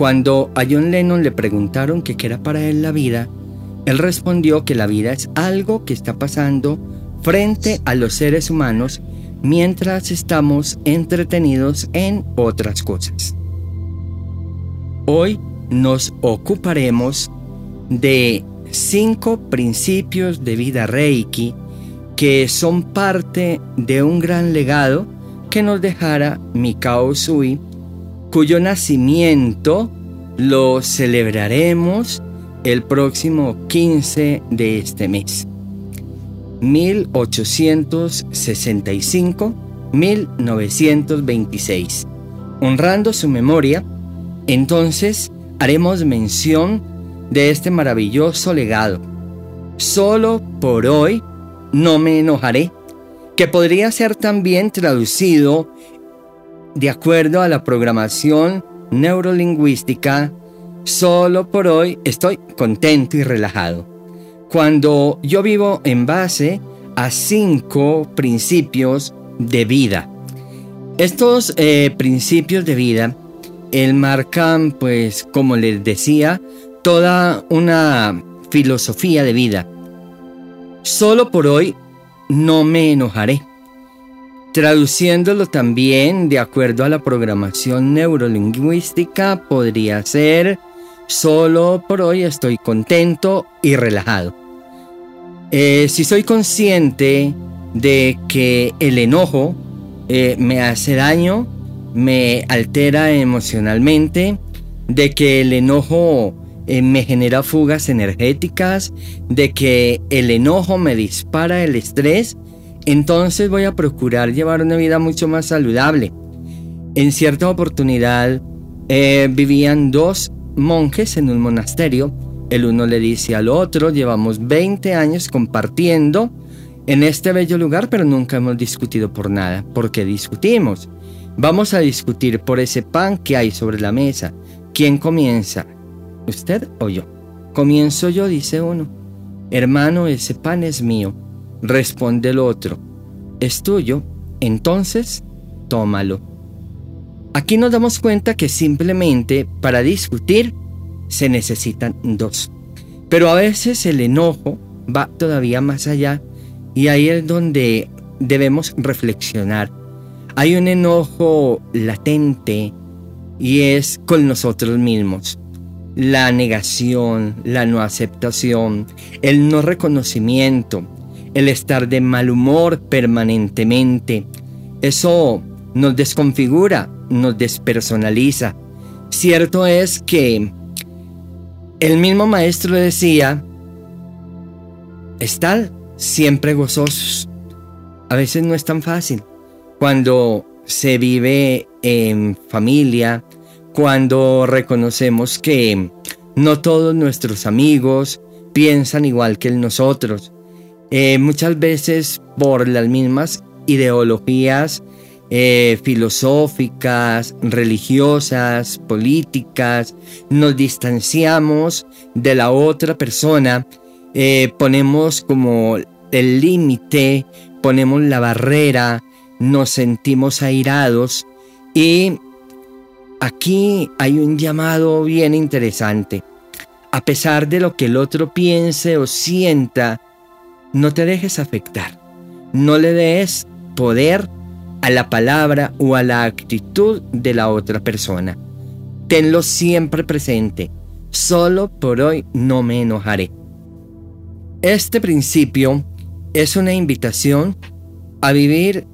Cuando a John Lennon le preguntaron qué era para él la vida, él respondió que la vida es algo que está pasando frente a los seres humanos mientras estamos entretenidos en otras cosas. Hoy nos ocuparemos de cinco principios de vida Reiki que son parte de un gran legado que nos dejara Mikao Usui, cuyo nacimiento lo celebraremos el próximo 15 de este mes. 1865-1926. Honrando su memoria, entonces haremos mención de este maravilloso legado. Solo por hoy no me enojaré, que podría ser también traducido de acuerdo a la programación neurolingüística, solo por hoy estoy contento y relajado. Cuando yo vivo en base a cinco principios de vida. Estos eh, principios de vida marcan, pues, como les decía, toda una filosofía de vida. Solo por hoy no me enojaré. Traduciéndolo también de acuerdo a la programación neurolingüística podría ser solo por hoy estoy contento y relajado. Eh, si soy consciente de que el enojo eh, me hace daño, me altera emocionalmente, de que el enojo eh, me genera fugas energéticas, de que el enojo me dispara el estrés, entonces voy a procurar llevar una vida mucho más saludable. En cierta oportunidad eh, vivían dos monjes en un monasterio. El uno le dice al otro, llevamos 20 años compartiendo en este bello lugar, pero nunca hemos discutido por nada. ¿Por qué discutimos? Vamos a discutir por ese pan que hay sobre la mesa. ¿Quién comienza? ¿Usted o yo? Comienzo yo, dice uno. Hermano, ese pan es mío. Responde el otro. Es tuyo, entonces tómalo. Aquí nos damos cuenta que simplemente para discutir se necesitan dos. Pero a veces el enojo va todavía más allá y ahí es donde debemos reflexionar. Hay un enojo latente y es con nosotros mismos la negación, la no aceptación, el no reconocimiento, el estar de mal humor permanentemente. Eso nos desconfigura, nos despersonaliza. Cierto es que el mismo maestro decía, estad siempre gozosos. A veces no es tan fácil. Cuando se vive en familia, cuando reconocemos que no todos nuestros amigos piensan igual que nosotros. Eh, muchas veces por las mismas ideologías eh, filosóficas, religiosas, políticas, nos distanciamos de la otra persona, eh, ponemos como el límite, ponemos la barrera, nos sentimos airados y Aquí hay un llamado bien interesante. A pesar de lo que el otro piense o sienta, no te dejes afectar. No le des poder a la palabra o a la actitud de la otra persona. Tenlo siempre presente. Solo por hoy no me enojaré. Este principio es una invitación a vivir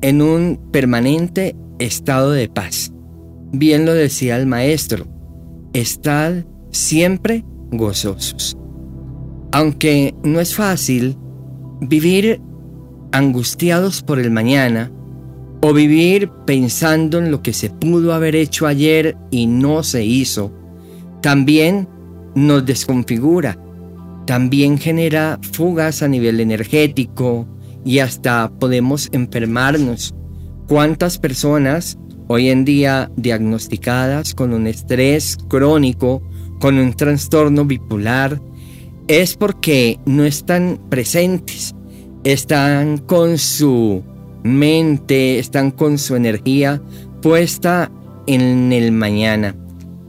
en un permanente estado de paz Bien lo decía el maestro, estad siempre gozosos. Aunque no es fácil vivir angustiados por el mañana, o vivir pensando en lo que se pudo haber hecho ayer y no se hizo, también nos desconfigura, también genera fugas a nivel energético y hasta podemos enfermarnos. ¿Cuántas personas hoy en día diagnosticadas con un estrés crónico, con un trastorno bipolar, es porque no están presentes, están con su mente, están con su energía puesta en el mañana.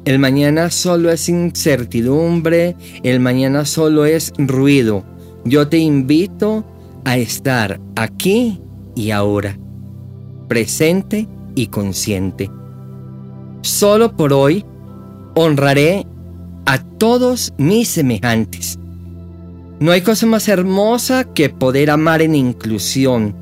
El mañana solo es incertidumbre, el mañana solo es ruido. Yo te invito a estar aquí y ahora, presente y consciente. Solo por hoy honraré a todos mis semejantes. No hay cosa más hermosa que poder amar en inclusión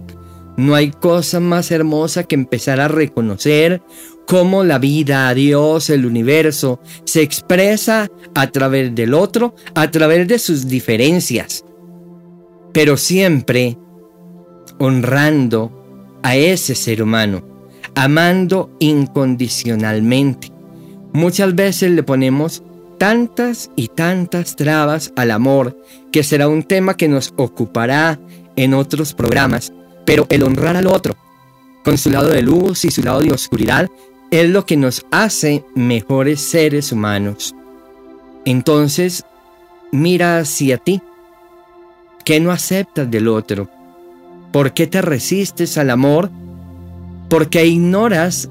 no hay cosa más hermosa que empezar a reconocer cómo la vida, Dios, el universo, se expresa a través del otro, a través de sus diferencias, pero siempre honrando a ese ser humano, amando incondicionalmente. Muchas veces le ponemos tantas y tantas trabas al amor, que será un tema que nos ocupará en otros programas, pero el honrar al otro, con su lado de luz y su lado de oscuridad, es lo que nos hace mejores seres humanos. Entonces, mira hacia ti. ¿Qué no aceptas del otro? ¿Por qué te resistes al amor? ¿Por qué ignoras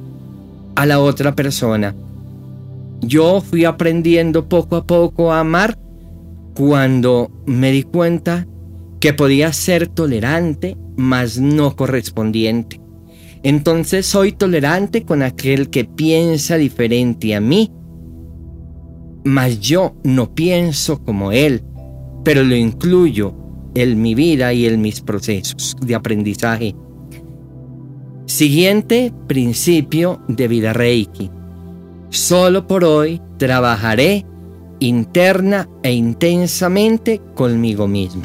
a la otra persona? Yo fui aprendiendo poco a poco a amar cuando me di cuenta que podía ser tolerante mas no correspondiente. Entonces soy tolerante con aquel que piensa diferente a mí, mas yo no pienso como él, pero lo incluyo en mi vida y en mis procesos de aprendizaje. Siguiente principio de vida Reiki. Solo por hoy trabajaré interna e intensamente conmigo mismo.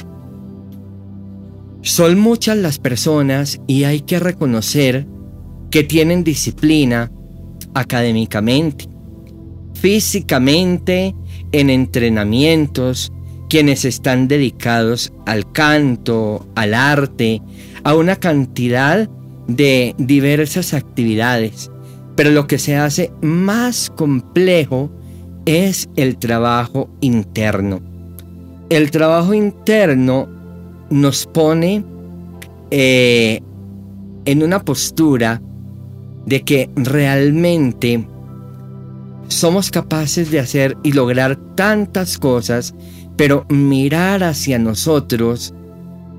Son muchas las personas y hay que reconocer que tienen disciplina académicamente, físicamente, en entrenamientos, quienes están dedicados al canto, al arte, a una cantidad de diversas actividades. Pero lo que se hace más complejo es el trabajo interno. El trabajo interno nos pone eh, en una postura de que realmente somos capaces de hacer y lograr tantas cosas, pero mirar hacia nosotros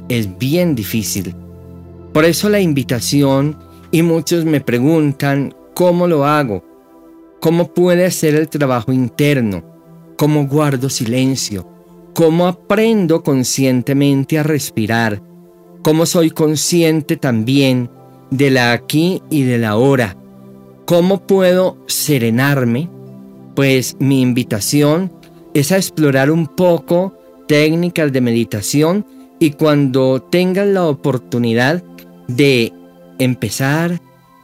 es bien difícil. Por eso la invitación y muchos me preguntan, ¿cómo lo hago? ¿Cómo puede ser el trabajo interno? ¿Cómo guardo silencio? cómo aprendo conscientemente a respirar, cómo soy consciente también de la aquí y de la ahora, cómo puedo serenarme, pues mi invitación es a explorar un poco técnicas de meditación y cuando tengas la oportunidad de empezar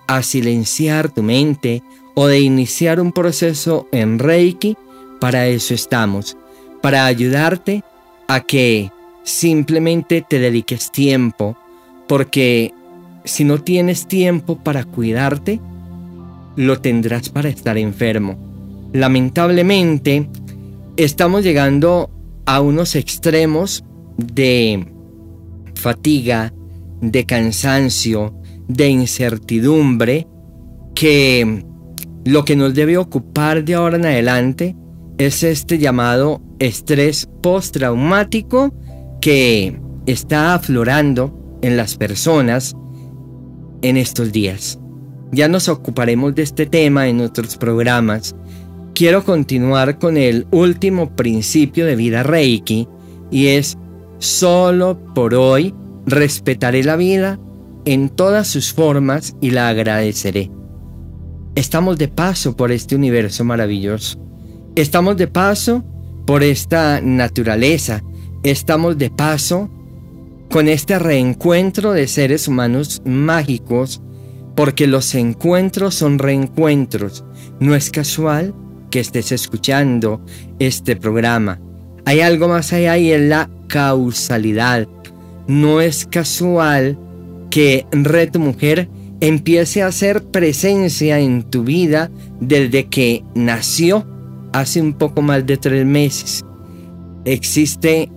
a silenciar tu mente o de iniciar un proceso en Reiki, para eso estamos para ayudarte a que simplemente te dediques tiempo, porque si no tienes tiempo para cuidarte, lo tendrás para estar enfermo. Lamentablemente, estamos llegando a unos extremos de fatiga, de cansancio, de incertidumbre, que lo que nos debe ocupar de ahora en adelante es este llamado estrés postraumático que está aflorando en las personas en estos días. Ya nos ocuparemos de este tema en otros programas. Quiero continuar con el último principio de vida Reiki y es solo por hoy respetaré la vida en todas sus formas y la agradeceré. Estamos de paso por este universo maravilloso Estamos de paso por esta naturaleza, estamos de paso con este reencuentro de seres humanos mágicos porque los encuentros son reencuentros. No es casual que estés escuchando este programa. Hay algo más allá y es la causalidad. No es casual que Red Mujer empiece a hacer presencia en tu vida desde que nació hace un poco más de tres meses. Existe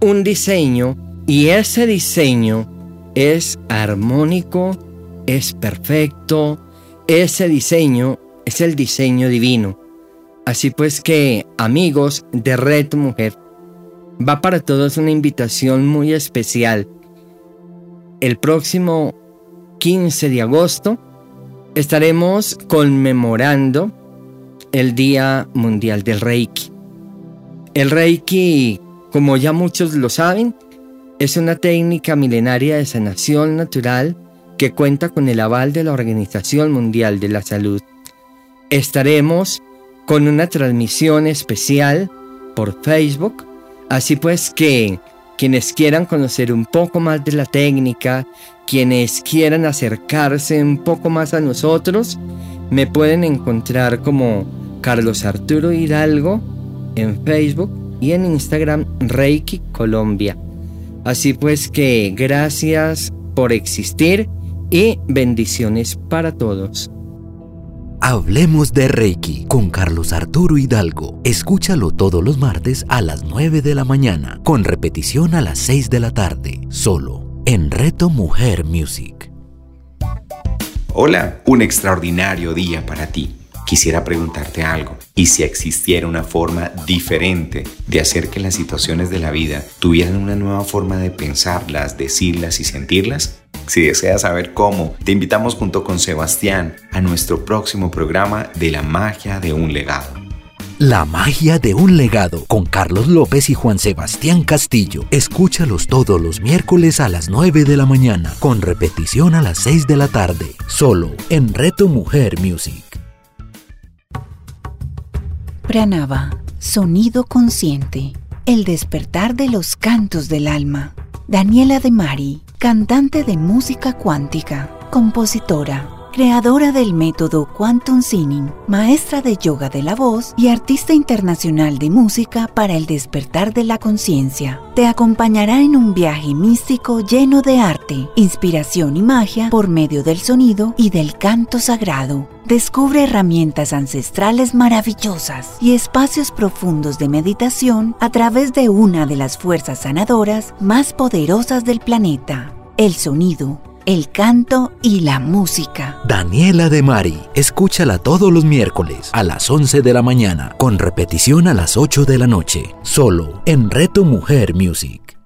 un diseño y ese diseño es armónico, es perfecto, ese diseño es el diseño divino. Así pues que, amigos de Red Mujer, va para todos una invitación muy especial. El próximo 15 de agosto estaremos conmemorando el Día Mundial del Reiki. El Reiki, como ya muchos lo saben, es una técnica milenaria de sanación natural que cuenta con el aval de la Organización Mundial de la Salud. Estaremos con una transmisión especial por Facebook, así pues que quienes quieran conocer un poco más de la técnica, quienes quieran acercarse un poco más a nosotros, me pueden encontrar como Carlos Arturo Hidalgo en Facebook y en Instagram Reiki Colombia. Así pues que gracias por existir y bendiciones para todos. Hablemos de Reiki con Carlos Arturo Hidalgo. Escúchalo todos los martes a las 9 de la mañana, con repetición a las 6 de la tarde, solo en Reto Mujer Music. Hola, un extraordinario día para ti quisiera preguntarte algo. ¿Y si existiera una forma diferente de hacer que las situaciones de la vida tuvieran una nueva forma de pensarlas, decirlas y sentirlas? Si deseas saber cómo, te invitamos junto con Sebastián a nuestro próximo programa de la magia de un legado. La magia de un legado con Carlos López y Juan Sebastián Castillo. Escúchalos todos los miércoles a las 9 de la mañana, con repetición a las 6 de la tarde, solo en Reto Mujer Music. Pranava, sonido consciente, el despertar de los cantos del alma. Daniela de Mari, cantante de música cuántica, compositora, creadora del método Quantum Singing, maestra de yoga de la voz y artista internacional de música para el despertar de la conciencia. Te acompañará en un viaje místico lleno de arte, inspiración y magia por medio del sonido y del canto sagrado. Descubre herramientas ancestrales maravillosas y espacios profundos de meditación a través de una de las fuerzas sanadoras más poderosas del planeta, el sonido el canto y la música. Daniela de Mari, escúchala todos los miércoles a las 11 de la mañana, con repetición a las 8 de la noche, solo en Reto Mujer Music.